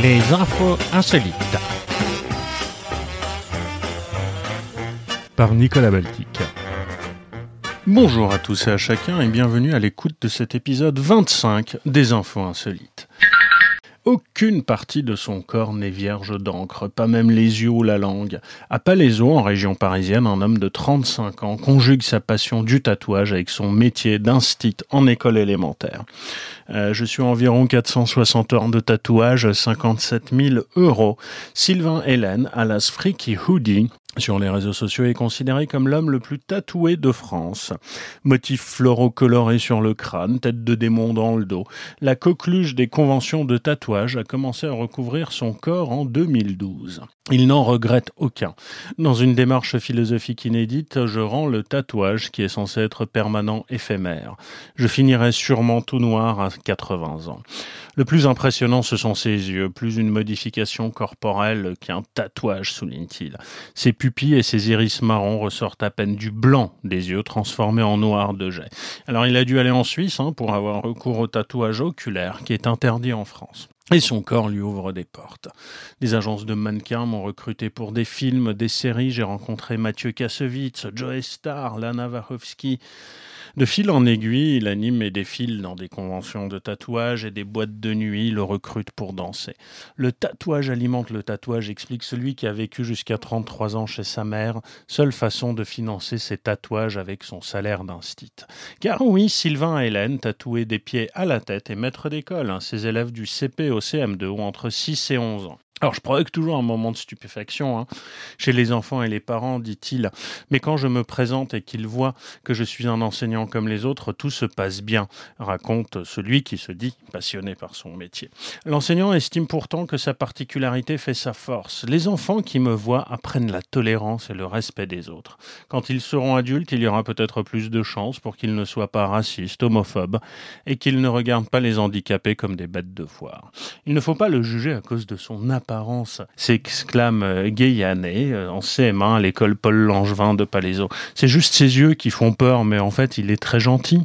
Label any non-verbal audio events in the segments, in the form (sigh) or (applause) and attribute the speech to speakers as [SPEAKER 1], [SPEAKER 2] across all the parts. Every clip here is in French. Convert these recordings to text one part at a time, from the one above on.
[SPEAKER 1] Les infos insolites. Par Nicolas Baltic. Bonjour à tous et à chacun et bienvenue à l'écoute de cet épisode 25 des infos insolites. Aucune partie de son corps n'est vierge d'encre, pas même les yeux ou la langue. À Palaiso, en région parisienne, un homme de 35 ans conjugue sa passion du tatouage avec son métier d'instit en école élémentaire. Euh, je suis environ 460 heures de tatouage, 57 000 euros. Sylvain Hélène, alias Freaky Hoodie, sur les réseaux sociaux est considéré comme l'homme le plus tatoué de France. Motifs floraux colorés sur le crâne, tête de démon dans le dos. La coqueluche des conventions de tatouage a commencé à recouvrir son corps en 2012. Il n'en regrette aucun. Dans une démarche philosophique inédite, je rends le tatouage qui est censé être permanent éphémère. Je finirai sûrement tout noir à 80 ans. Le plus impressionnant, ce sont ses yeux, plus une modification corporelle qu'un tatouage, souligne-t-il. Ses pupilles et ses iris marrons ressortent à peine du blanc des yeux transformés en noir de jet. Alors il a dû aller en Suisse hein, pour avoir recours au tatouage oculaire qui est interdit en France. Et son corps lui ouvre des portes. Des agences de mannequins m'ont recruté pour des films, des séries. J'ai rencontré Mathieu Kassovitz, Joe Starr, Lana Wachowski. De fil en aiguille, il anime et défile dans des conventions de tatouage et des boîtes de nuit, le recrute pour danser. Le tatouage alimente le tatouage, explique celui qui a vécu jusqu'à 33 ans chez sa mère, seule façon de financer ses tatouages avec son salaire d'instit. Car oui, Sylvain Hélène, tatoué des pieds à la tête, est maître d'école. Hein. ses élèves du CP au CM2 ont entre 6 et 11 ans. Alors je provoque toujours un moment de stupéfaction hein, chez les enfants et les parents, dit-il, mais quand je me présente et qu'ils voient que je suis un enseignant comme les autres, tout se passe bien, raconte celui qui se dit passionné par son métier. L'enseignant estime pourtant que sa particularité fait sa force. Les enfants qui me voient apprennent la tolérance et le respect des autres. Quand ils seront adultes, il y aura peut-être plus de chances pour qu'ils ne soient pas racistes, homophobes, et qu'ils ne regardent pas les handicapés comme des bêtes de foire. Il ne faut pas le juger à cause de son apparence s'exclame Gayané euh, en CM1 à l'école Paul Langevin de Palaiso. C'est juste ses yeux qui font peur, mais en fait, il est très gentil.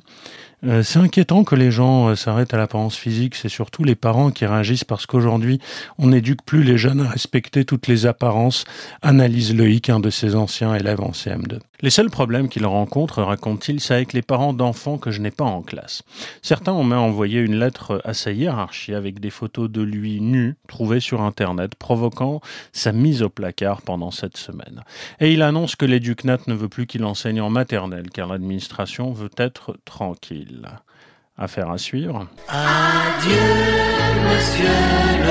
[SPEAKER 1] Euh, c'est inquiétant que les gens s'arrêtent à l'apparence physique. C'est surtout les parents qui réagissent parce qu'aujourd'hui, on n'éduque plus les jeunes à respecter toutes les apparences, analyse Loïc, un de ses anciens élèves en CM2. Les seuls problèmes qu'il rencontre, raconte-t-il, c'est avec les parents d'enfants que je n'ai pas en classe. Certains ont même envoyé une lettre à sa hiérarchie avec des photos de lui nu trouvées sur Internet, provoquant sa mise au placard pendant cette semaine. Et il annonce que l'éducnat ne veut plus qu'il enseigne en maternelle, car l'administration veut être tranquille. Affaire à suivre. Adieu, monsieur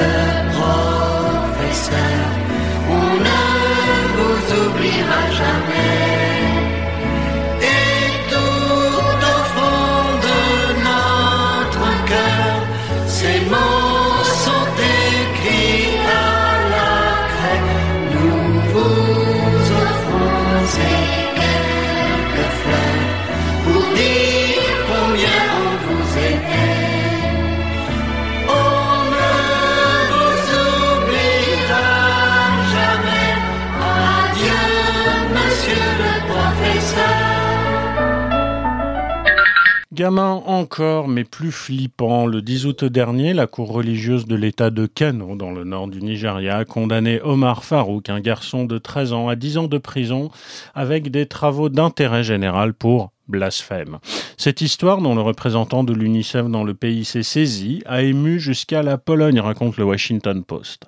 [SPEAKER 1] Gamin encore, mais plus flippant, le 10 août dernier, la cour religieuse de l'État de Kano, dans le nord du Nigeria, a condamné Omar Farouk, un garçon de 13 ans, à 10 ans de prison, avec des travaux d'intérêt général pour blasphème. Cette histoire, dont le représentant de l'UNICEF dans le pays s'est saisi, a ému jusqu'à la Pologne, raconte le Washington Post.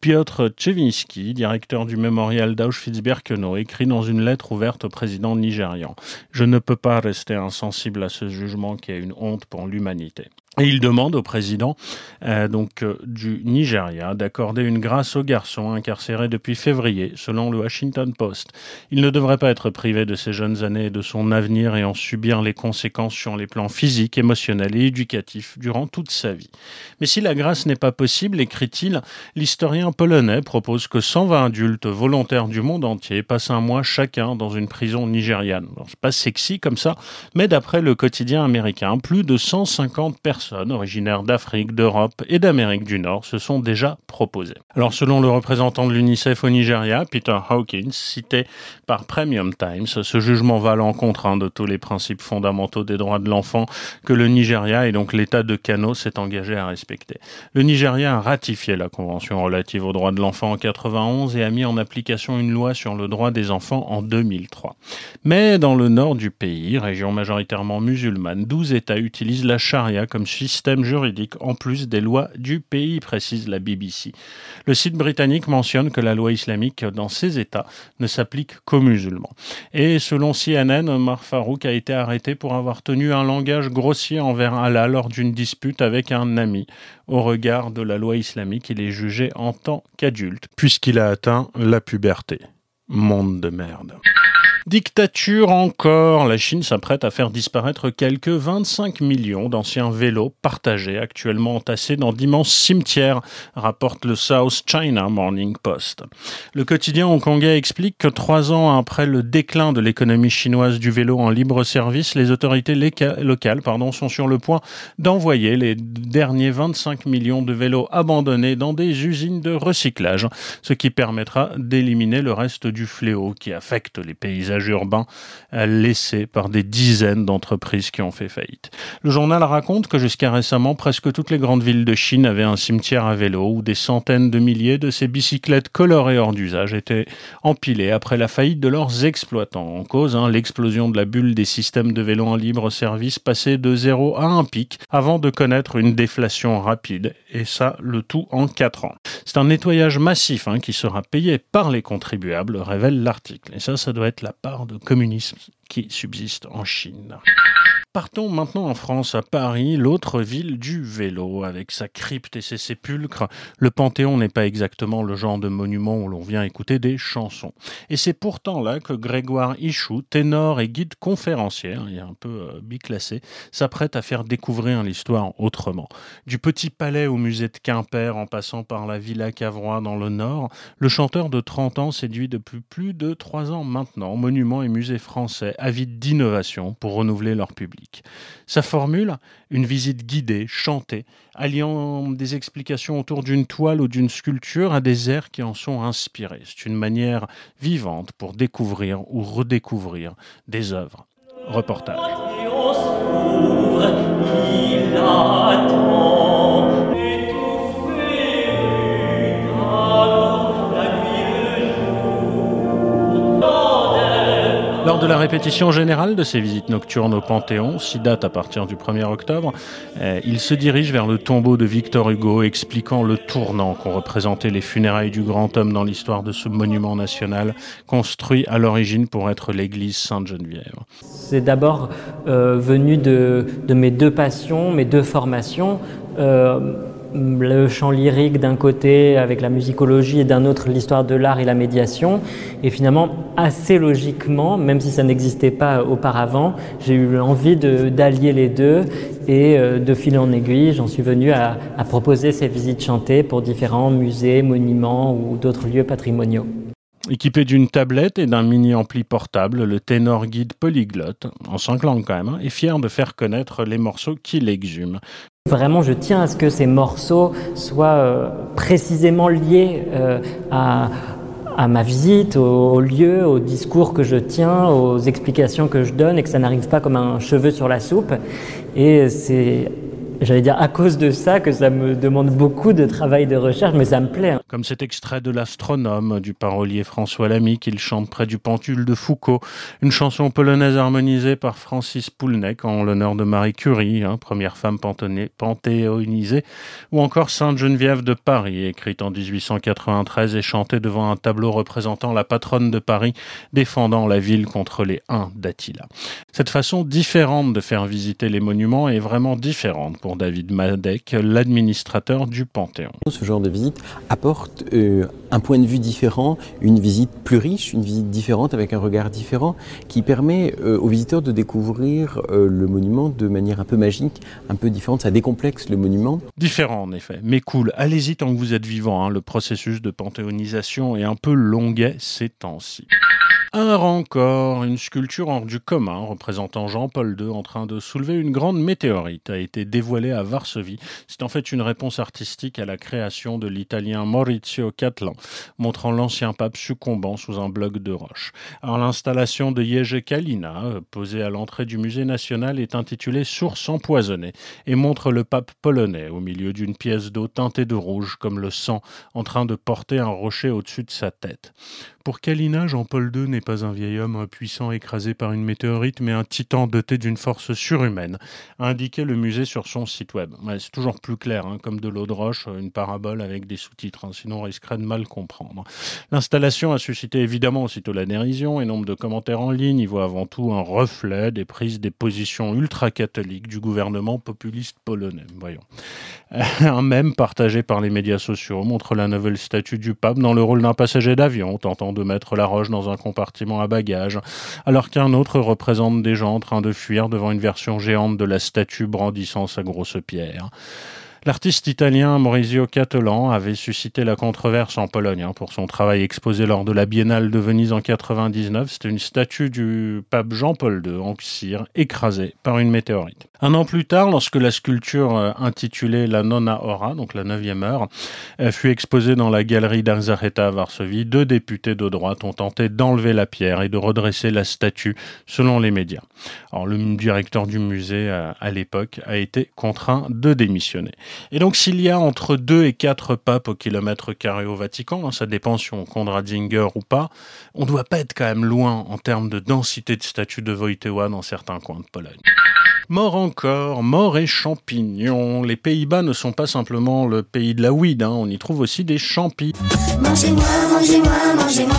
[SPEAKER 1] Piotr Tchevinski, directeur du mémorial d'Auschwitz-Birkenau, écrit dans une lettre ouverte au président nigérian Je ne peux pas rester insensible à ce jugement qui est une honte pour l'humanité. Et il demande au président euh, donc euh, du Nigeria d'accorder une grâce aux garçons incarcérés depuis février, selon le Washington Post. Il ne devrait pas être privé de ses jeunes années et de son avenir et en subir les conséquences sur les plans physiques, émotionnels et éducatifs durant toute sa vie. Mais si la grâce n'est pas possible, écrit-il, l'historien polonais propose que 120 adultes volontaires du monde entier passent un mois chacun dans une prison nigériane. C'est pas sexy comme ça, mais d'après le quotidien américain, plus de 150 personnes originaires d'Afrique, d'Europe et d'Amérique du Nord se sont déjà proposées. Alors selon le représentant de l'UNICEF au Nigeria, Peter Hawkins, cité par Premium Times, ce jugement va à l'encontre hein, de tous les principes fondamentaux des droits de l'enfant que le Nigeria et donc l'État de Kano s'est engagé à respecter. Le Nigeria a ratifié la Convention relative aux droits de l'enfant en 91 et a mis en application une loi sur le droit des enfants en 2003. Mais dans le nord du pays, région majoritairement musulmane, 12 États utilisent la charia comme système juridique en plus des lois du pays, précise la BBC. Le site britannique mentionne que la loi islamique dans ces États ne s'applique qu'aux musulmans. Et selon CNN, Omar Farouk a été arrêté pour avoir tenu un langage grossier envers Allah lors d'une dispute avec un ami. Au regard de la loi islamique, il est jugé en tant qu'adulte, puisqu'il a atteint la puberté. Monde de merde. Dictature encore. La Chine s'apprête à faire disparaître quelques 25 millions d'anciens vélos partagés actuellement entassés dans d'immenses cimetières, rapporte le South China Morning Post. Le quotidien hongkongais explique que trois ans après le déclin de l'économie chinoise du vélo en libre service, les autorités locales sont sur le point d'envoyer les derniers 25 millions de vélos abandonnés dans des usines de recyclage, ce qui permettra d'éliminer le reste du fléau qui affecte les paysages urbain laissé par des dizaines d'entreprises qui ont fait faillite. Le journal raconte que jusqu'à récemment, presque toutes les grandes villes de Chine avaient un cimetière à vélo où des centaines de milliers de ces bicyclettes colorées hors d'usage étaient empilées après la faillite de leurs exploitants. En cause, hein, l'explosion de la bulle des systèmes de vélos en libre service passait de zéro à un pic avant de connaître une déflation rapide, et ça, le tout en quatre ans. C'est un nettoyage massif hein, qui sera payé par les contribuables, révèle l'article. Et ça, ça doit être la de communisme qui subsiste en Chine. Partons maintenant en France, à Paris, l'autre ville du vélo, avec sa crypte et ses sépulcres. Le Panthéon n'est pas exactement le genre de monument où l'on vient écouter des chansons. Et c'est pourtant là que Grégoire Ichou, ténor et guide conférencier, hein, il est un peu euh, biclassé, s'apprête à faire découvrir l'histoire autrement. Du Petit Palais au musée de Quimper, en passant par la Villa Cavrois dans le Nord, le chanteur de 30 ans séduit depuis plus de 3 ans maintenant monuments et musées français avides d'innovation pour renouveler leur public. Sa formule, une visite guidée, chantée, alliant des explications autour d'une toile ou d'une sculpture à des airs qui en sont inspirés. C'est une manière vivante pour découvrir ou redécouvrir des œuvres. Reportage. Lors de la répétition générale de ces visites nocturnes au Panthéon, si date à partir du 1er octobre, eh, il se dirige vers le tombeau de Victor Hugo, expliquant le tournant qu'ont représenté les funérailles du grand homme dans l'histoire de ce monument national, construit à l'origine pour être l'église Sainte-Geneviève.
[SPEAKER 2] C'est d'abord euh, venu de, mes deux passions, mes deux formations. Euh, le chant lyrique d'un côté avec la musicologie et d'un autre l'histoire de l'art et la médiation. Et finalement, assez logiquement, même si ça n'existait pas auparavant, j'ai eu envie d'allier les deux et euh, de fil en aiguille, j'en suis venu à, à proposer ces visites chantées pour différents musées, monuments ou d'autres lieux patrimoniaux.
[SPEAKER 1] Équipé d'une tablette et d'un mini-ampli portable, le ténor guide polyglotte, en cinq langues quand même, hein, est fier de faire connaître les morceaux qui l'exhument.
[SPEAKER 2] Vraiment, je tiens à ce que ces morceaux soient euh, précisément liés euh, à, ma visite, au, lieu, au discours que je tiens, aux explications que je donne, et que ça n'arrive pas comme un cheveu sur la soupe. Et c'est j'allais dire à cause de ça que ça me demande beaucoup de travail de recherche, mais ça me plaît.
[SPEAKER 1] Comme cet extrait de l'astronome du parolier François Lamy qu'il chante près du pentule de Foucault, une chanson polonaise harmonisée par Francis Poulnek en l'honneur de Marie Curie, hein, première femme panthéonisée, ou encore Sainte Geneviève de Paris, écrite en 1893 et chantée devant un tableau représentant la patronne de Paris défendant la ville contre les Huns d'Attila. Cette façon différente de faire visiter les monuments est vraiment différente pour David Madec, l'administrateur du Panthéon.
[SPEAKER 3] Ce genre de visite apporte euh, un point de vue différent, une visite plus riche, une visite différente avec un regard différent qui permet euh, aux visiteurs de découvrir euh, le monument de manière un peu magique, un peu différente. Ça décomplexe le monument.
[SPEAKER 1] Différent en effet, mais cool. Allez-y tant que vous êtes vivant. Hein. Le processus de panthéonisation est un peu longuet ces temps-ci. Un encore, une sculpture hors du commun représentant Jean-Paul II en train de soulever une grande météorite a été dévoilée à Varsovie. C'est en fait une réponse artistique à la création de l'italien Maurizio Catlan, montrant l'ancien pape succombant sous un bloc de roche. Alors l'installation de Jerzy Kalina, posée à l'entrée du musée national, est intitulée Source empoisonnée et montre le pape polonais au milieu d'une pièce d'eau teintée de rouge comme le sang en train de porter un rocher au-dessus de sa tête. Pour Kalina, Jean-Paul II n'est pas un vieil homme impuissant écrasé par une météorite, mais un titan doté d'une force surhumaine, a indiqué le musée sur son site web. c'est toujours plus clair, hein, comme de l'eau de roche, une parabole avec des sous-titres, hein, sinon on risquerait de mal comprendre. L'installation a suscité évidemment aussitôt la dérision et nombre de commentaires en ligne y voient avant tout un reflet des prises des positions ultra-catholiques du gouvernement populiste polonais. Voyons. (laughs) Un même partagé par les médias sociaux montre la nouvelle statue du pape dans le rôle d'un passager d'avion tentant de mettre la roche dans un compartiment à bagages, alors qu'un autre représente des gens en train de fuir devant une version géante de la statue brandissant sa grosse pierre. L'artiste italien Maurizio Cattelan avait suscité la controverse en Pologne hein, pour son travail exposé lors de la Biennale de Venise en 99. C'était une statue du pape Jean-Paul II en cire écrasée par une météorite. Un an plus tard, lorsque la sculpture euh, intitulée La Nonna Ora, donc la neuvième heure, euh, fut exposée dans la galerie d'Arzacheta à Varsovie, deux députés de droite ont tenté d'enlever la pierre et de redresser la statue, selon les médias. Alors, le directeur du musée euh, à l'époque a été contraint de démissionner. Et donc s'il y a entre 2 et 4 papes au kilomètre carré au Vatican, hein, ça dépend si on compte Ratzinger ou pas, on ne doit pas être quand même loin en termes de densité de statues de Wojtyła dans certains coins de Pologne. Mort encore, mort et champignons. Les Pays-Bas ne sont pas simplement le pays de la weed, hein. on y trouve aussi des champis. Mangez-moi, mangez-moi, mangez-moi,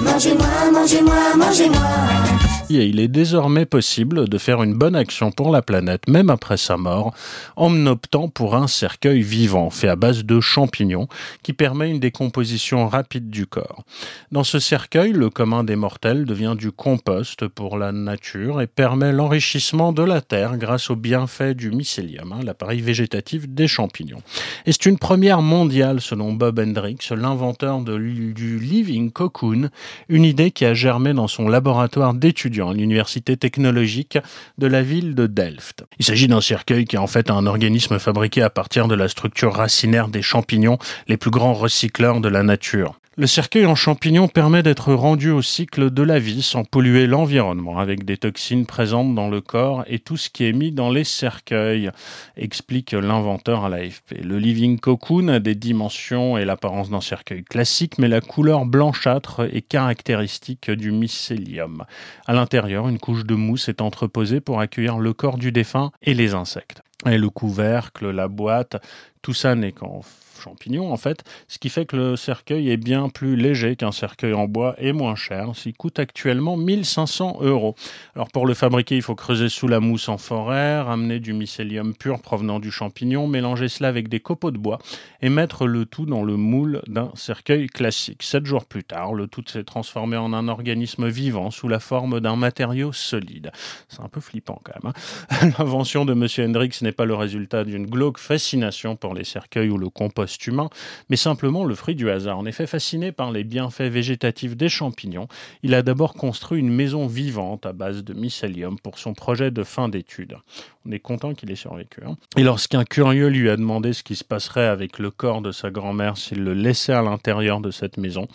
[SPEAKER 1] mangez-moi, mangez-moi, mangez-moi il est désormais possible de faire une bonne action pour la planète, même après sa mort, en optant pour un cercueil vivant fait à base de champignons qui permet une décomposition rapide du corps. Dans ce cercueil, le commun des mortels devient du compost pour la nature et permet l'enrichissement de la terre grâce au bienfait du mycélium, hein, l'appareil végétatif des champignons. Et c'est une première mondiale selon Bob Hendricks, l'inventeur du living cocoon, une idée qui a germé dans son laboratoire à technologique de la ville de Delft. Il s'agit d'un cercueil qui est en fait un organisme fabriqué à partir de la structure racinaire des champignons, les plus grands recycleurs de la nature. Le cercueil en champignons permet d'être rendu au cycle de la vie sans polluer l'environnement avec des toxines présentes dans le corps et tout ce qui est mis dans les cercueils, explique l'inventeur à l'AFP. Le living cocoon a des dimensions et l'apparence d'un cercueil classique, mais la couleur blanchâtre est caractéristique du mycélium. À l'intérieur, une couche de mousse est entreposée pour accueillir le corps du défunt et les insectes. Et le couvercle, la boîte, tout ça n'est qu'en champignons en fait, ce qui fait que le cercueil est bien plus léger qu'un cercueil en bois et moins cher. Il coûte actuellement 1500 euros. Alors pour le fabriquer, il faut creuser sous la mousse en forêt, ramener du mycélium pur provenant du champignon, mélanger cela avec des copeaux de bois et mettre le tout dans le moule d'un cercueil classique. Sept jours plus tard, le tout s'est transformé en un organisme vivant sous la forme d'un matériau solide. C'est un peu flippant quand même. Hein. (laughs) L'invention de M. Hendrix n'est pas le résultat d'une glauque fascination pour les cercueils ou le compost humain, mais simplement le fruit du hasard. En effet, fasciné par les bienfaits végétatifs des champignons, il a d'abord construit une maison vivante à base de mycélium pour son projet de fin d'études. On est content qu'il ait survécu. Hein. Et lorsqu'un curieux lui a demandé ce qui se passerait avec le corps de sa grand-mère s'il le laissait à l'intérieur de cette maison,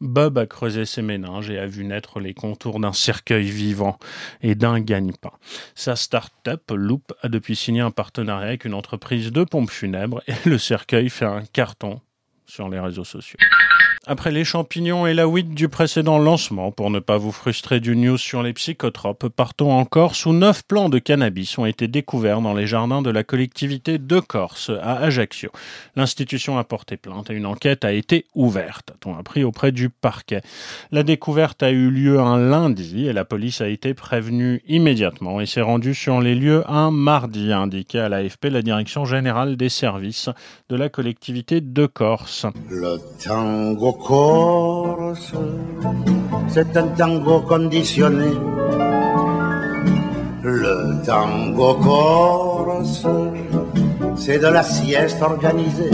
[SPEAKER 1] Bob a creusé ses méninges et a vu naître les contours d'un cercueil vivant et d'un gagne-pain. Sa start-up, Loop, a depuis signé un partenariat avec une entreprise de pompes funèbres et le cercueil fait un carton sur les réseaux sociaux. Après les champignons et la weed du précédent lancement, pour ne pas vous frustrer du news sur les psychotropes, partons encore sous neuf plants de cannabis ont été découverts dans les jardins de la collectivité de Corse, à Ajaccio. L'institution a porté plainte et une enquête a été ouverte, a-t-on appris auprès du parquet. La découverte a eu lieu un lundi et la police a été prévenue immédiatement et s'est rendue sur les lieux un mardi, a indiqué à l'AFP la direction générale des services de la collectivité de Corse. Corse, c'est un tango conditionné. Le tango corse, c'est de la sieste organisée.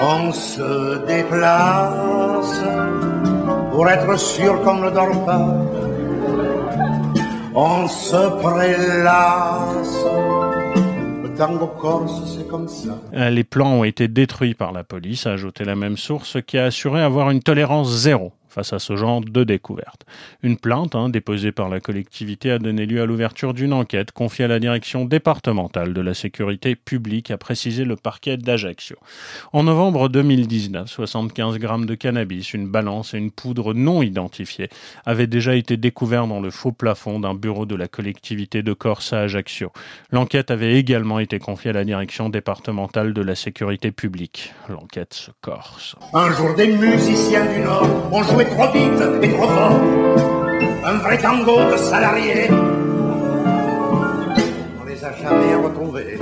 [SPEAKER 1] On se déplace
[SPEAKER 4] pour être sûr qu'on ne dort pas. On se prélasse.
[SPEAKER 1] Euh, les plans ont été détruits par la police, a ajouté la même source, qui a assuré avoir une tolérance zéro face à ce genre de découverte. Une plainte hein, déposée par la collectivité a donné lieu à l'ouverture d'une enquête confiée à la direction départementale de la sécurité publique, a précisé le parquet d'Ajaccio. En novembre 2019, 75 grammes de cannabis, une balance et une poudre non identifiée avaient déjà été découverts dans le faux plafond d'un bureau de la collectivité de Corse à Ajaccio. L'enquête avait également été confiée à la direction départementale de la sécurité publique. L'enquête se corse.
[SPEAKER 4] Un jour, des musiciens du Nord ont joué trop vite et trop fort. Un vrai tango de salariés. On les a jamais retrouvés.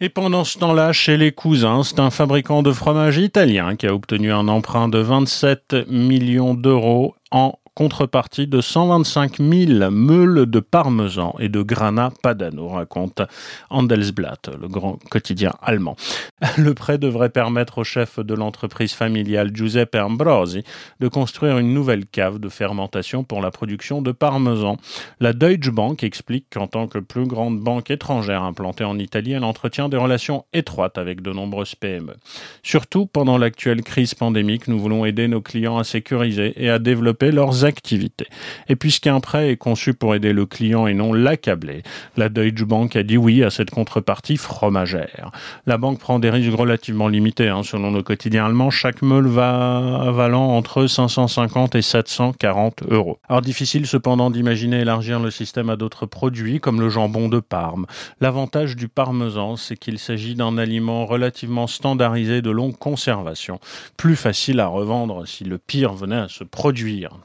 [SPEAKER 1] Et pendant ce temps-là, chez les cousins, c'est un fabricant de fromage italien qui a obtenu un emprunt de 27 millions d'euros en contrepartie de 125 000 meules de parmesan et de grana padano, raconte Handelsblatt, le grand quotidien allemand. (laughs) Le prêt devrait permettre au chef de l'entreprise familiale Giuseppe Ambrosi de construire une nouvelle cave de fermentation pour la production de parmesan. La Deutsche Bank explique qu'en tant que plus grande banque étrangère implantée en Italie, elle entretient des relations étroites avec de nombreuses PME. Surtout pendant l'actuelle crise pandémique, nous voulons aider nos clients à sécuriser et à développer leurs activités. Et puisqu'un prêt est conçu pour aider le client et non l'accabler, la Deutsche Bank a dit oui à cette contrepartie fromagère. La banque prend des risques relativement limités. Hein. Selon le quotidien allemand, chaque meule va valant entre 550 et 740 euros. Alors difficile cependant d'imaginer élargir le système à d'autres produits comme le jambon de Parme. L'avantage du parmesan, c'est qu'il s'agit d'un aliment relativement standardisé de longue conservation, plus facile à revendre si le pire venait à se produire,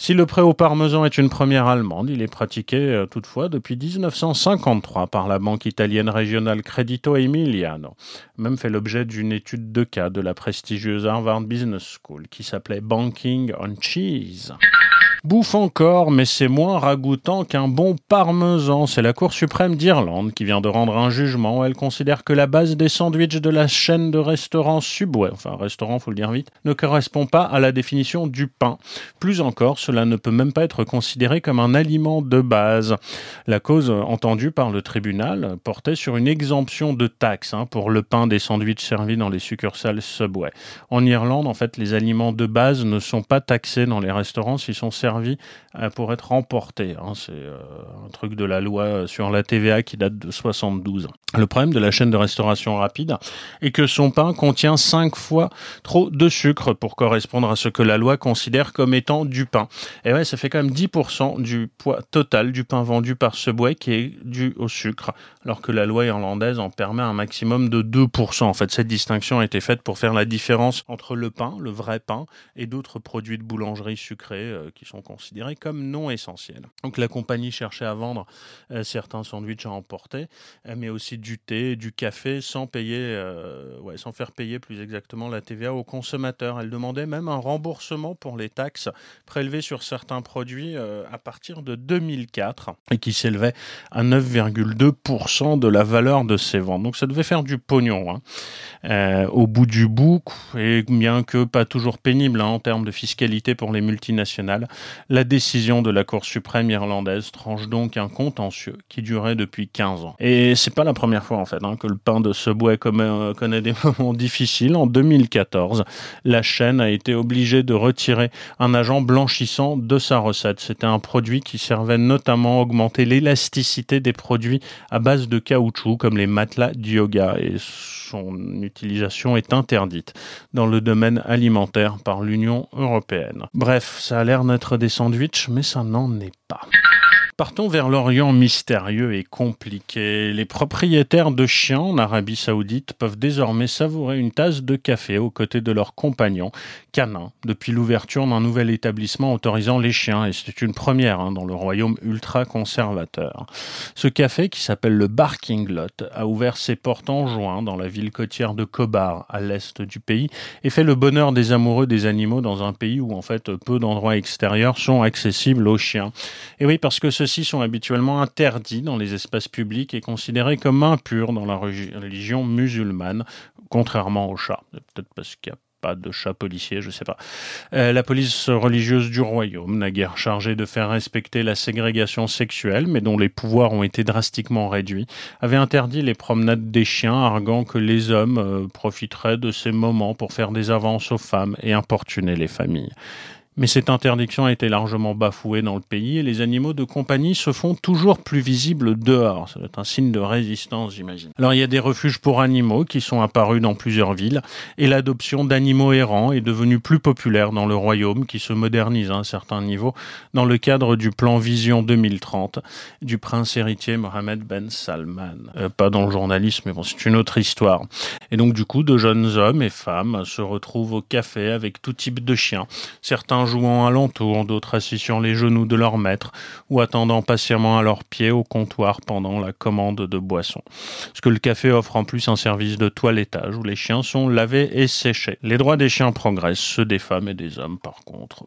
[SPEAKER 1] Si le prêt au parmesan est une première allemande, il est pratiqué euh, toutefois depuis 1953 par la banque italienne régionale Credito Emiliano. Même fait l'objet d'une étude de cas de la prestigieuse Harvard Business School qui s'appelait Banking on Cheese. Bouffe encore, mais c'est moins ragoûtant qu'un bon parmesan. C'est la Cour suprême d'Irlande qui vient de rendre un jugement elle considère que la base des sandwichs de la chaîne de restaurants Subway, enfin restaurant faut le dire vite, ne correspond pas à la définition du pain. Plus encore, cela ne peut même pas être considéré comme un aliment de base. La cause entendue par le tribunal portait sur une exemption de taxes hein, pour le pain des sandwichs servis dans les succursales Subway. En Irlande, en fait, les aliments de base ne sont pas taxés dans les restaurants s'ils sont servis servi euh, pour être remporté. Hein. C'est euh, un truc de la loi sur la TVA qui date de 72. Le problème de la chaîne de restauration rapide est que son pain contient 5 fois trop de sucre pour correspondre à ce que la loi considère comme étant du pain. Et ouais, ça fait quand même 10% du poids total du pain vendu par ce bois qui est dû au sucre, alors que la loi irlandaise en permet un maximum de 2%. En fait, cette distinction a été faite pour faire la différence entre le pain, le vrai pain, et d'autres produits de boulangerie sucrés euh, qui sont considérés comme non essentiels. Donc la compagnie cherchait à vendre euh, certains sandwichs à emporter, euh, mais aussi du thé, du café, sans payer, euh, sans faire payer plus exactement la TVA aux consommateurs. Elle demandait même un remboursement pour les taxes prélevées sur certains produits à partir de 2004 et qui s'élevait à 9,2% de la valeur de ces ventes. Donc ça devait faire du pognon hein. au bout du bout, et bien que pas toujours pénible hein, en termes de fiscalité pour les multinationales, la décision de la Cour suprême irlandaise tranche donc un contentieux qui durait depuis 15 ans. Et c'est pas la première fois en fait hein, que le pain de ce bois euh, connaît des (laughs) moments difficiles. En 2014, la chaîne a été obligée de retirer un agent blanchissant de sa recette. C'était un produit qui servait notamment à augmenter l'élasticité des produits à base de caoutchouc comme les matelas de yoga et son utilisation est interdite dans le domaine alimentaire par l'Union européenne. Bref, ça a l'air d'être des sandwichs, mais ça n'en est pas. Partons vers l'Orient mystérieux et compliqué. Les propriétaires de chiens en Arabie Saoudite peuvent désormais savourer une tasse de café aux côtés de leurs compagnons canins depuis l'ouverture d'un nouvel établissement autorisant les chiens, et c'est une première hein, dans le royaume ultra-conservateur. Ce café, qui s'appelle le Barking Lot, a ouvert ses portes en juin dans la ville côtière de Kobar, à l'est du pays, et fait le bonheur des amoureux des animaux dans un pays où en fait peu d'endroits extérieurs sont accessibles aux chiens. Et oui, parce que ce ceux-ci sont habituellement interdits dans les espaces publics et considérés comme impurs dans la religion musulmane, contrairement aux chats. Peut-être parce qu'il y a pas de chat policier, je sais pas. Euh, la police religieuse du royaume, naguère chargée de faire respecter la ségrégation sexuelle, mais dont les pouvoirs ont été drastiquement réduits, avait interdit les promenades des chiens, arguant que les hommes euh, profiteraient de ces moments pour faire des avances aux femmes et importuner les familles. Mais cette interdiction a été largement bafouée dans le pays et les animaux de compagnie se font toujours plus visibles dehors. C'est un signe de résistance, j'imagine. Alors il y a des refuges pour animaux qui sont apparus dans plusieurs villes et l'adoption d'animaux errants est devenue plus populaire dans le royaume qui se modernise à un certain niveau dans le cadre du plan Vision 2030 du prince héritier Mohamed Ben Salman. Euh, pas dans le journalisme, mais bon, c'est une autre histoire. Et donc du coup, de jeunes hommes et femmes se retrouvent au café avec tout type de chiens. Certains jouant alentour, d'autres assis sur les genoux de leur maître ou attendant patiemment à leurs pieds au comptoir pendant la commande de boissons. Ce que le café offre en plus un service de toilettage où les chiens sont lavés et séchés. Les droits des chiens progressent, ceux des femmes et des hommes par contre.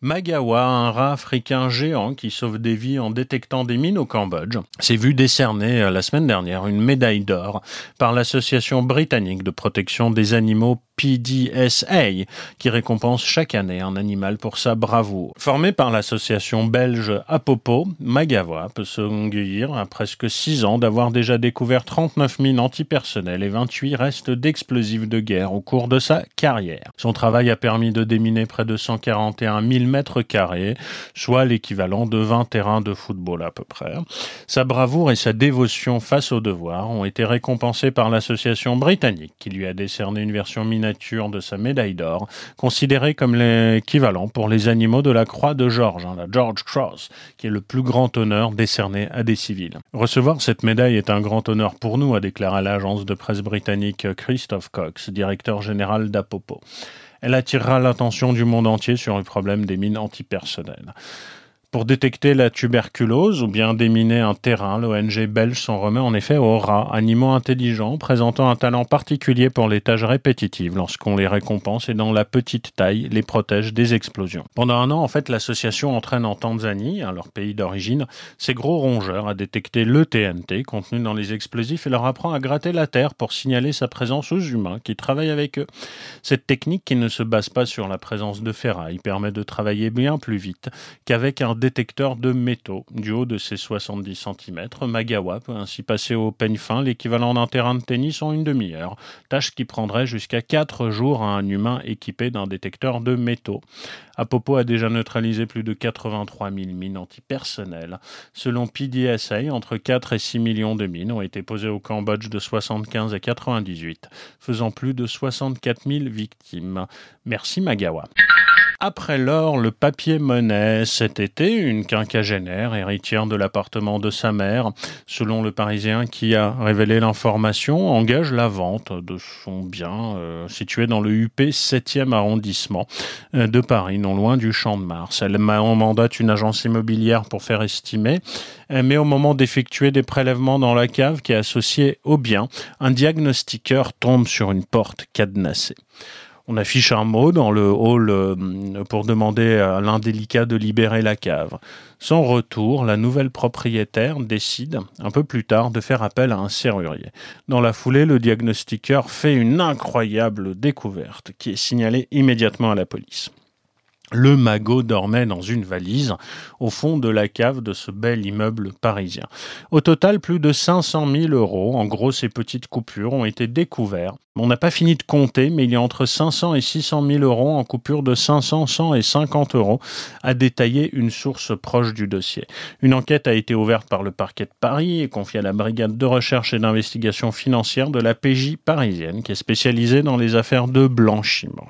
[SPEAKER 1] Magawa, un rat africain géant qui sauve des vies en détectant des mines au Cambodge, s'est vu décerner euh, la semaine dernière une médaille d'or par l'Association britannique de protection des animaux PDSA, qui récompense chaque année un animal pour sa bravoure. Formé par l'association belge Apopo, Magawa peut se s'enorgueillir à presque 6 ans d'avoir déjà découvert 39 mines antipersonnelles et 28 restes d'explosifs de guerre au cours de sa carrière. Son travail a permis de déminer près de 141 000 mètres carrés, soit l'équivalent de 20 terrains de football à peu près. Sa bravoure et sa dévotion face au devoir ont été récompensées par l'association britannique qui lui a décerné une version de sa médaille d'or, considérée comme l'équivalent pour les animaux de la croix de George, hein, la George Cross, qui est le plus grand honneur décerné à des civils. Recevoir cette médaille est un grand honneur pour nous, a déclaré l'agence de presse britannique Christophe Cox, directeur général d'Apopo. Elle attirera l'attention du monde entier sur le problème des mines antipersonnelles. Pour détecter la tuberculose ou bien déminer un terrain, l'ONG belge s'en remet en effet aux rats, animaux intelligents présentant un talent particulier pour les tâches répétitives lorsqu'on les récompense et dans la petite taille les protège des explosions. Pendant un an, en fait, l'association entraîne en Tanzanie, leur pays d'origine, ces gros rongeurs à détecter le TNT contenu dans les explosifs et leur apprend à gratter la terre pour signaler sa présence aux humains qui travaillent avec eux. Cette technique qui ne se base pas sur la présence de ferraille permet de travailler bien plus vite qu'avec un détecteur de métaux. Du haut de ses 70 cm, Magawa peut ainsi passer au peigne fin l'équivalent d'un terrain de tennis en une demi-heure, tâche qui prendrait jusqu'à 4 jours à un humain équipé d'un détecteur de métaux. Apopo a déjà neutralisé plus de 83 000 mines antipersonnelles. Selon PDSA, entre 4 et 6 millions de mines ont été posées au Cambodge de 75 à 98, faisant plus de 64 000 victimes. Merci Magawa. Après l'or, le papier-monnaie. Cet été, une quinquagénaire, héritière de l'appartement de sa mère, selon le Parisien qui a révélé l'information, engage la vente de son bien euh, situé dans le UP 7e arrondissement euh, de Paris, non loin du Champ de Mars. Elle mandate une agence immobilière pour faire estimer, euh, mais au moment d'effectuer des prélèvements dans la cave qui est associée au bien, un diagnostiqueur tombe sur une porte cadenassée. On affiche un mot dans le hall euh, pour demander à l'indélicat de libérer la cave. Sans retour, la nouvelle propriétaire décide, un peu plus tard, de faire appel à un serrurier. Dans la foulée, le diagnostiqueur fait une incroyable découverte qui est signalée immédiatement à la police. Le magot dormait dans une valise au fond de la cave de ce bel immeuble parisien. Au total, plus de 500 000 euros, en gros ces petites coupures, ont été découverts. On n'a pas fini de compter, mais il y a entre 500 et 600 000 euros en coupures de 500, 100 et 50 euros, a détaillé une source proche du dossier. Une enquête a été ouverte par le parquet de Paris et confiée à la brigade de recherche et d'investigation financière de la PJ parisienne, qui est spécialisée dans les affaires de blanchiment.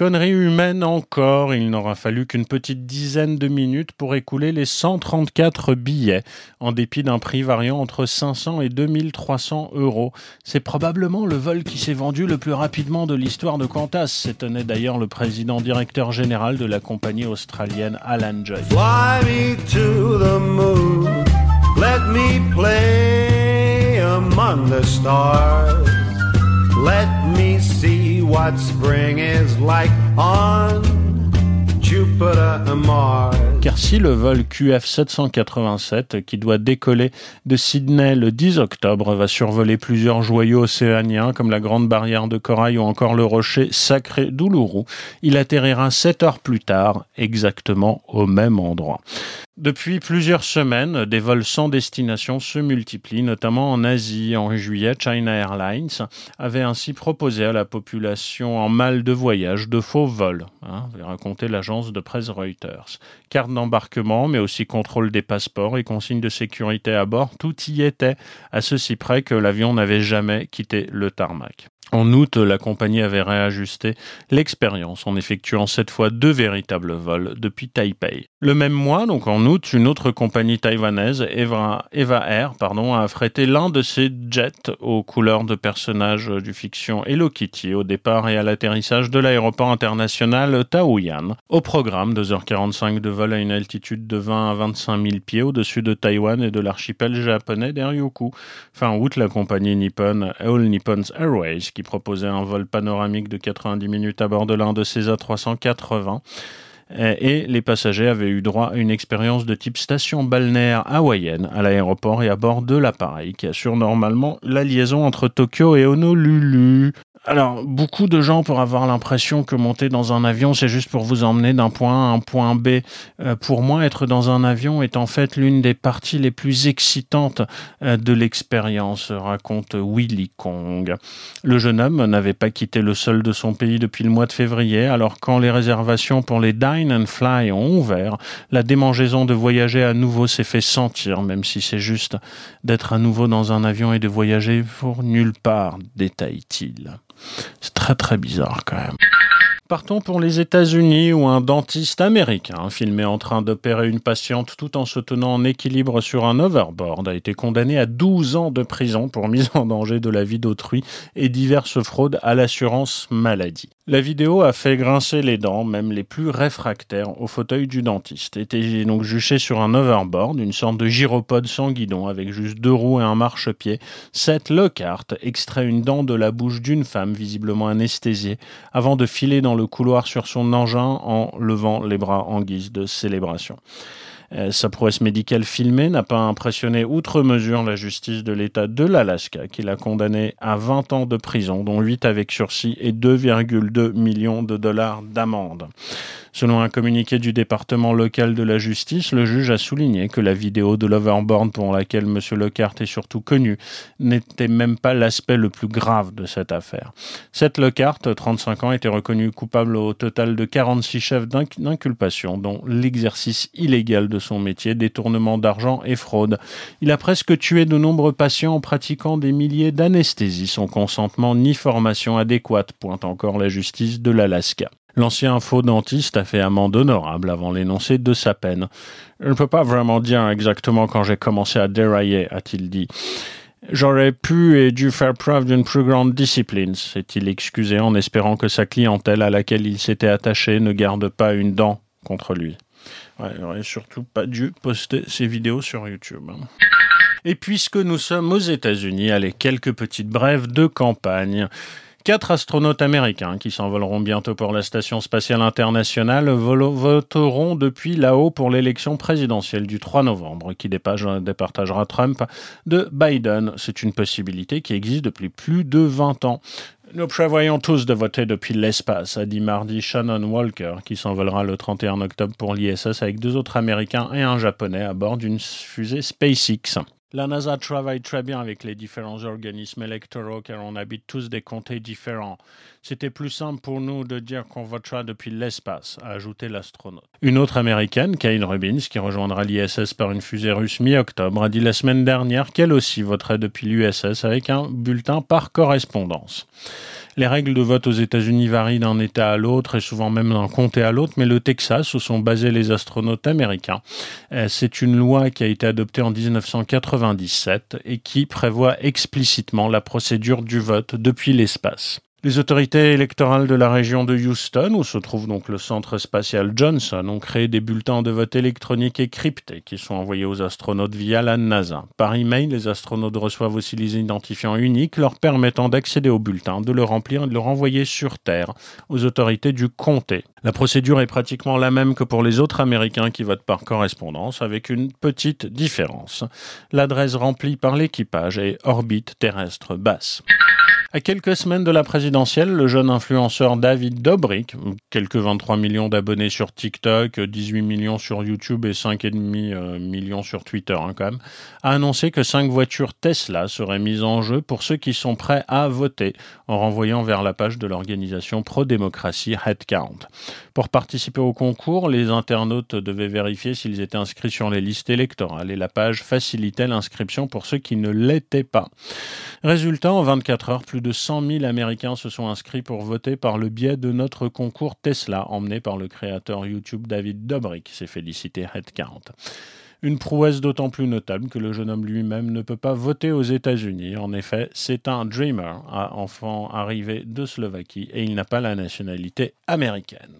[SPEAKER 1] Connerie humaine encore, il n'aura fallu qu'une petite dizaine de minutes pour écouler les 134 billets, en dépit d'un prix variant entre 500 et 2300 euros. C'est probablement le vol qui s'est vendu le plus rapidement de l'histoire de Qantas, s'étonnait d'ailleurs le président directeur général de la compagnie australienne Alan Joy. Fly me to the moon, let me play among the stars, let me see what spring is like on Car si le vol QF 787, qui doit décoller de Sydney le 10 octobre, va survoler plusieurs joyaux océaniens comme la Grande Barrière de Corail ou encore le rocher sacré d'Uluru, il atterrira 7 heures plus tard, exactement au même endroit. Depuis plusieurs semaines, des vols sans destination se multiplient, notamment en Asie. En juillet, China Airlines avait ainsi proposé à la population en mal de voyage de faux vols, hein, raconté l'agence de presse Reuters. D'embarquement, mais aussi contrôle des passeports et consignes de sécurité à bord, tout y était, à ceci près que l'avion n'avait jamais quitté le tarmac. En août, la compagnie avait réajusté l'expérience en effectuant cette fois deux véritables vols depuis Taipei. Le même mois, donc en août, une autre compagnie taïwanaise, Eva, Air, pardon, a affrété l'un de ses jets aux couleurs de personnages du fiction Hello Kitty au départ et à l'atterrissage de l'aéroport international Taoyuan. Au programme, 2h45 de vol à une altitude de 20 à 25 000 pieds au-dessus de Taïwan et de l'archipel japonais d'Eryoku. Fin août, la compagnie Nippon All Nippons Airways proposait un vol panoramique de 90 minutes à bord de l'un de ces A380 et les passagers avaient eu droit à une expérience de type station balnéaire hawaïenne à l'aéroport et à bord de l'appareil qui assure normalement la liaison entre Tokyo et Honolulu. Alors, beaucoup de gens pourraient avoir l'impression que monter dans un avion, c'est juste pour vous emmener d'un point A à un point B. Euh, pour moi, être dans un avion est en fait l'une des parties les plus excitantes euh, de l'expérience, raconte Willy Kong. Le jeune homme n'avait pas quitté le sol de son pays depuis le mois de février, alors quand les réservations pour les Dine and Fly ont ouvert, la démangeaison de voyager à nouveau s'est fait sentir, même si c'est juste d'être à nouveau dans un avion et de voyager pour nulle part, détaille-t-il. C'est très très bizarre quand même. Partons pour les États-Unis où un dentiste américain, filmé en train d'opérer une patiente tout en se tenant en équilibre sur un overboard, a été condamné à 12 ans de prison pour mise en danger de la vie d'autrui et diverses fraudes à l'assurance maladie. La vidéo a fait grincer les dents, même les plus réfractaires, au fauteuil du dentiste. Était donc juché sur un overboard, une sorte de gyropode sans guidon, avec juste deux roues et un marchepied. Seth Lockhart extrait une dent de la bouche d'une femme, visiblement anesthésiée, avant de filer dans le couloir sur son engin en levant les bras en guise de célébration. Euh, sa prouesse médicale filmée n'a pas impressionné outre mesure la justice de l'État de l'Alaska, qui l'a condamné à 20 ans de prison, dont 8 avec sursis et 2,2 millions de dollars d'amende. Selon un communiqué du département local de la justice, le juge a souligné que la vidéo de l'overboard pour laquelle M. Lockhart est surtout connu n'était même pas l'aspect le plus grave de cette affaire. Cette Lockhart, 35 ans, était reconnu coupable au total de 46 chefs d'inculpation, dont l'exercice illégal de son métier, détournement d'argent et fraude. Il a presque tué de nombreux patients en pratiquant des milliers d'anesthésies sans consentement ni formation adéquate, pointe encore la justice de l'Alaska. L'ancien faux dentiste a fait amende honorable avant l'énoncé de sa peine. Je ne peux pas vraiment dire exactement quand j'ai commencé à dérailler, a-t-il dit. J'aurais pu et dû faire preuve d'une plus grande discipline, s'est-il excusé en espérant que sa clientèle à laquelle il s'était attaché ne garde pas une dent contre lui. Il n'aurait surtout pas dû poster ses vidéos sur YouTube. Et puisque nous sommes aux États-Unis, allez, quelques petites brèves de campagne. Quatre astronautes américains qui s'envoleront bientôt pour la Station spatiale internationale voteront depuis là-haut pour l'élection présidentielle du 3 novembre qui départagera Trump de Biden. C'est une possibilité qui existe depuis plus de 20 ans. Nous prévoyons tous de voter depuis l'espace, a dit mardi Shannon Walker, qui s'envolera le 31 octobre pour l'ISS avec deux autres Américains et un Japonais à bord d'une fusée SpaceX. La NASA travaille très bien avec les différents organismes électoraux car on habite tous des comtés différents. C'était plus simple pour nous de dire qu'on votera depuis l'espace, a ajouté l'astronaute. Une autre américaine, Kane Rubins, qui rejoindra l'ISS par une fusée russe mi-octobre, a dit la semaine dernière qu'elle aussi voterait depuis l'USS avec un bulletin par correspondance. Les règles de vote aux États-Unis varient d'un État à l'autre et souvent même d'un comté à l'autre, mais le Texas, où sont basés les astronautes américains, euh, c'est une loi qui a été adoptée en 1997 et qui prévoit explicitement la procédure du vote depuis l'espace. Les autorités électorales de la région de Houston, où se trouve donc le centre spatial Johnson, ont créé des bulletins de vote électroniques et cryptés qui sont envoyés aux astronautes via la NASA. Par email, les astronautes reçoivent aussi les identifiants uniques leur permettant d'accéder au bulletin, de le remplir et de le renvoyer sur Terre aux autorités du comté. La procédure est pratiquement la même que pour les autres Américains qui votent par correspondance, avec une petite différence. L'adresse remplie par l'équipage est orbite terrestre basse. À quelques semaines de la présidentielle, le jeune influenceur David Dobrik, quelques 23 millions d'abonnés sur TikTok, 18 millions sur YouTube et 5,5 euh, millions sur Twitter hein, quand même, a annoncé que cinq voitures Tesla seraient mises en jeu pour ceux qui sont prêts à voter, en renvoyant vers la page de l'organisation pro-démocratie Headcount. Pour participer au concours, les internautes devaient vérifier s'ils étaient inscrits sur les listes électorales et la page facilitait l'inscription pour ceux qui ne l'étaient pas. Résultat, en 24 heures, plus de 100 000 Américains se sont inscrits pour voter par le biais de notre concours Tesla, emmené par le créateur YouTube David Dobrik, s'est félicité Headcount. Une prouesse d'autant plus notable que le jeune homme lui-même ne peut pas voter aux États-Unis. En effet, c'est un dreamer, enfant arrivé de Slovaquie, et il n'a pas la nationalité américaine.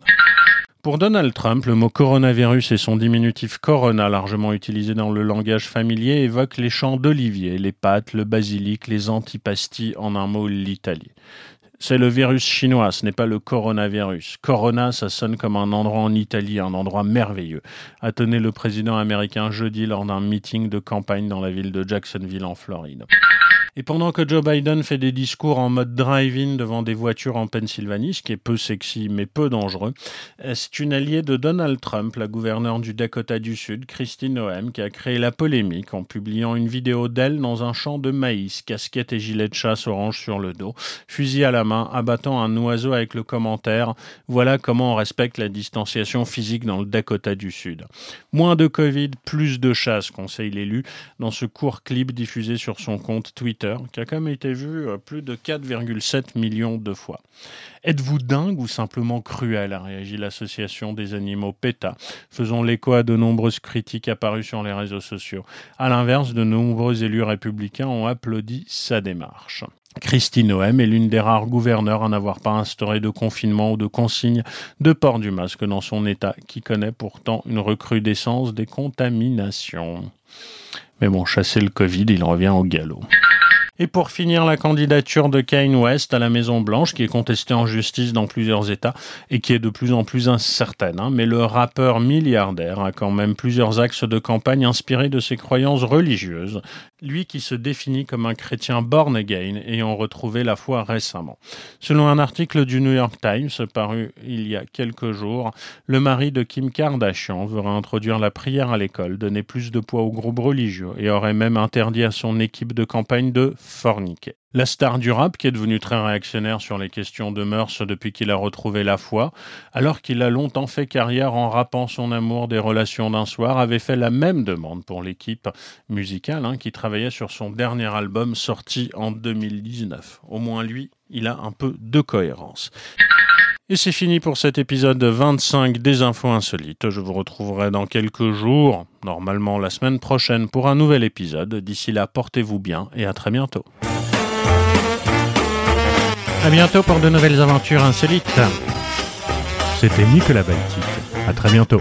[SPEAKER 1] Pour Donald Trump, le mot coronavirus et son diminutif corona, largement utilisé dans le langage familier, évoquent les champs d'olivier, les pâtes, le basilic, les antipasties, en un mot l'Italie. C'est le virus chinois, ce n'est pas le coronavirus. Corona, ça sonne comme un endroit en Italie, un endroit merveilleux, a tenu le président américain jeudi lors d'un meeting de campagne dans la ville de Jacksonville en Floride. Et pendant que Joe Biden fait des discours en mode drive-in devant des voitures en Pennsylvanie, ce qui est peu sexy mais peu dangereux, c'est une alliée de Donald Trump, la gouverneure du Dakota du Sud, Christine Noem, qui a créé la polémique en publiant une vidéo d'elle dans un champ de maïs, casquette et gilet de chasse orange sur le dos, fusil à la main, abattant un oiseau avec le commentaire Voilà comment on respecte la distanciation physique dans le Dakota du Sud. Moins de Covid, plus de chasse, conseille l'élu, dans ce court clip diffusé sur son compte Twitter qui a quand même été vu euh, plus de 4,7 millions de fois. Êtes-vous dingue ou simplement cruel a réagi l'association des animaux PETA, faisant l'écho à de nombreuses critiques apparues sur les réseaux sociaux. À l'inverse, de nombreux élus républicains ont applaudi sa démarche. Christine Noem est l'une des rares gouverneurs à n'avoir pas instauré de confinement ou de consigne de port du masque dans son État, qui connaît pourtant une recrudescence des contaminations. Mais bon, chasser le Covid, il revient au galop. Et pour finir, la candidature de Kane West à la Maison-Blanche, qui est contestée en justice dans plusieurs États et qui est de plus en plus incertaine. Hein. Mais le rappeur milliardaire a quand même plusieurs axes de campagne inspirés de ses croyances religieuses, lui qui se définit comme un chrétien born again ayant retrouvé la foi récemment. Selon un article du New York Times paru il y a quelques jours, le mari de Kim Kardashian veut introduire la prière à l'école, donner plus de poids aux groupes religieux et aurait même interdit à son équipe de campagne de forniquer. La star du rap, qui est devenu très réactionnaire sur les questions de mœurs depuis qu'il a retrouvé la foi, alors qu'il a longtemps fait carrière en rappant son amour des relations d'un soir, avait fait la même demande pour l'équipe musicale hein, qui travaillait sur son dernier album sorti en 2019. Au moins lui, il a un peu de cohérence. Et c'est fini pour cet épisode 25 des infos insolites. Je vous retrouverai dans quelques jours, normalement la semaine prochaine, pour un nouvel épisode. D'ici là, portez-vous bien et à très bientôt. À bientôt pour de nouvelles aventures insolites. C'était Nicolas Baltique. À très bientôt.